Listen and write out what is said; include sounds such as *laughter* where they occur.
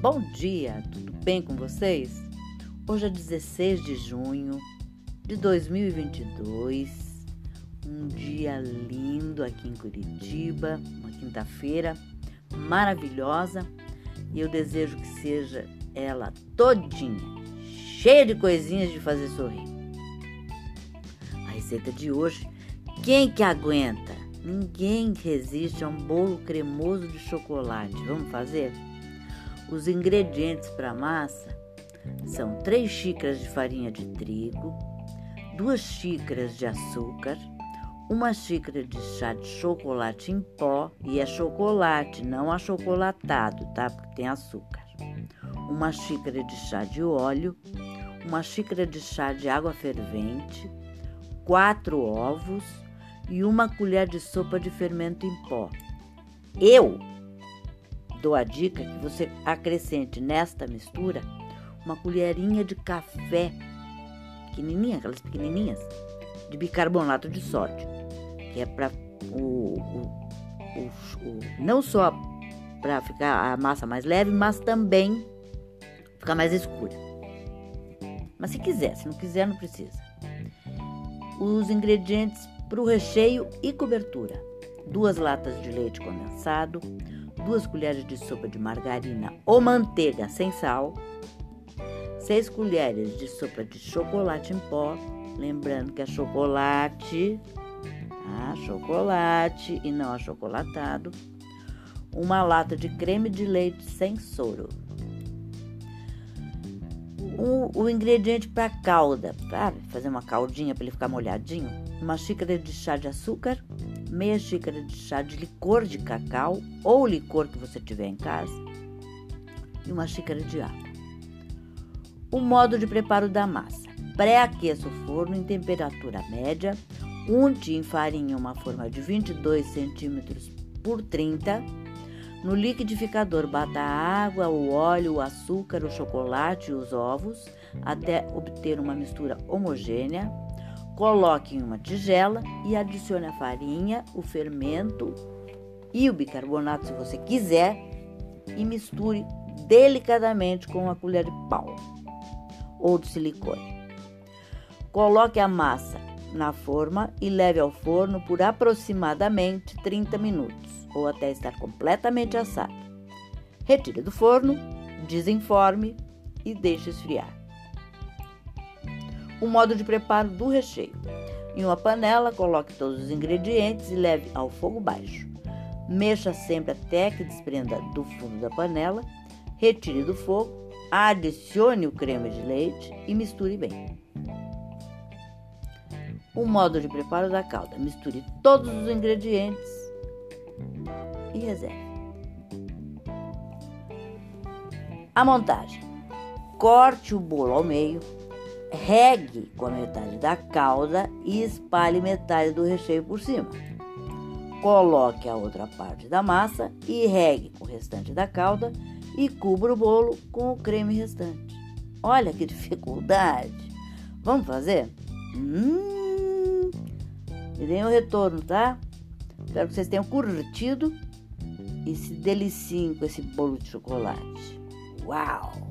Bom dia, tudo bem com vocês? Hoje é 16 de junho de 2022, um dia lindo aqui em Curitiba, uma quinta-feira maravilhosa e eu desejo que seja ela todinha, cheia de coisinhas de fazer sorrir. A receita de hoje, quem que aguenta? Ninguém resiste a um bolo cremoso de chocolate. Vamos fazer? Os ingredientes para a massa são 3 xícaras de farinha de trigo, 2 xícaras de açúcar, uma xícara de chá de chocolate em pó, e é chocolate, não achocolatado, tá? Porque tem açúcar. Uma xícara de chá de óleo, uma xícara de chá de água fervente, quatro ovos, e uma colher de sopa de fermento em pó. Eu dou a dica que você acrescente nesta mistura uma colherinha de café pequenininha, aquelas pequenininhas, de bicarbonato de sódio, que é para o, o, o, o, não só para ficar a massa mais leve, mas também ficar mais escura. Mas se quiser, se não quiser, não precisa. Os ingredientes para o recheio e cobertura: duas latas de leite condensado, duas colheres de sopa de margarina ou manteiga sem sal, seis colheres de sopa de chocolate em pó, lembrando que é chocolate, ah, chocolate e não achocolatado, uma lata de creme de leite sem soro, o, o ingrediente para calda, sabe? Fazer uma caldinha para ele ficar molhadinho. Uma xícara de chá de açúcar, meia xícara de chá de licor de cacau ou licor que você tiver em casa e uma xícara de água. O modo de preparo da massa: pré-aqueça o forno em temperatura média, unte em farinha uma forma de 22 centímetros por 30 no liquidificador, bata a água, o óleo, o açúcar, o chocolate e os ovos até obter uma mistura homogênea. Coloque em uma tigela e adicione a farinha, o fermento e o bicarbonato, se você quiser, e misture delicadamente com uma colher de pau ou de silicone. Coloque a massa na forma e leve ao forno por aproximadamente 30 minutos ou até estar completamente assado. Retire do forno, desenforme e deixe esfriar. O modo de preparo do recheio. Em uma panela, coloque todos os ingredientes e leve ao fogo baixo. Mexa sempre até que desprenda do fundo da panela. Retire do fogo, adicione o creme de leite e misture bem. O modo de preparo da calda: misture todos os ingredientes e reserve. A montagem: corte o bolo ao meio, regue com a metade da calda e espalhe metade do recheio por cima. Coloque a outra parte da massa e regue com o restante da calda e cubra o bolo com o creme restante. Olha que *laughs* dificuldade! Vamos fazer? Hum, me deem o retorno, tá? Espero que vocês tenham curtido e se deliciem com esse bolo de chocolate. Uau!